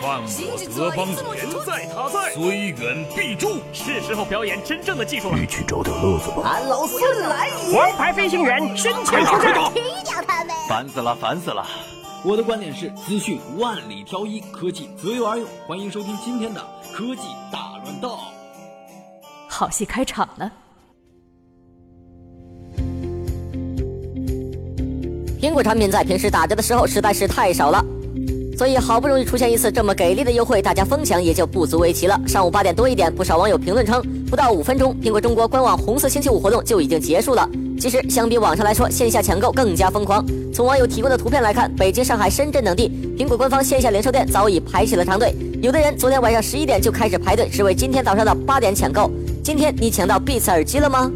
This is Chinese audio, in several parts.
犯我德邦人在他在，虽远必诛。是时候表演真正的技术了。一起找点乐子吧。俺老孙来也！王牌飞行员身前出战，踢掉他们！烦死了，烦死了！我的观点是：资讯万里挑一，科技择优而用。欢迎收听今天的科技大乱斗。好戏开场了。苹果产品在平时打折的时候实在是太少了，所以好不容易出现一次这么给力的优惠，大家疯抢也就不足为奇了。上午八点多一点，不少网友评论称，不到五分钟，苹果中国官网红色星期五活动就已经结束了。其实相比网上来说，线下抢购更加疯狂。从网友提供的图片来看，北京、上海、深圳等地，苹果官方线下零售店早已排起了长队。有的人昨天晚上十一点就开始排队，只为今天早上的八点抢购。今天你抢到 Beats 耳机了吗？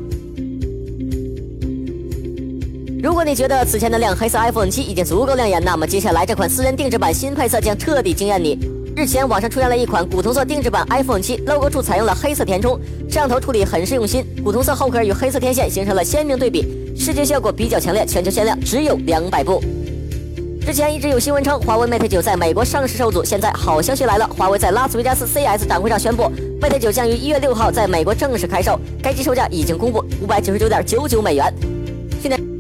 如果你觉得此前的亮黑色 iPhone 七已经足够亮眼，那么接下来这款私人定制版新配色将彻底惊艳你。日前网上出现了一款古铜色定制版 iPhone 七，logo 处采用了黑色填充，摄像头处理很是用心，古铜色后壳与黑色天线形成了鲜明对比，视觉效果比较强烈。全球限量只有两百部。之前一直有新闻称华为 Mate 九在美国上市受阻，现在好消息来了，华为在拉斯维加斯 CS 展会上宣布，Mate 九将于一月六号在美国正式开售，该机售价已经公布，五百九十九点九九美元。现在。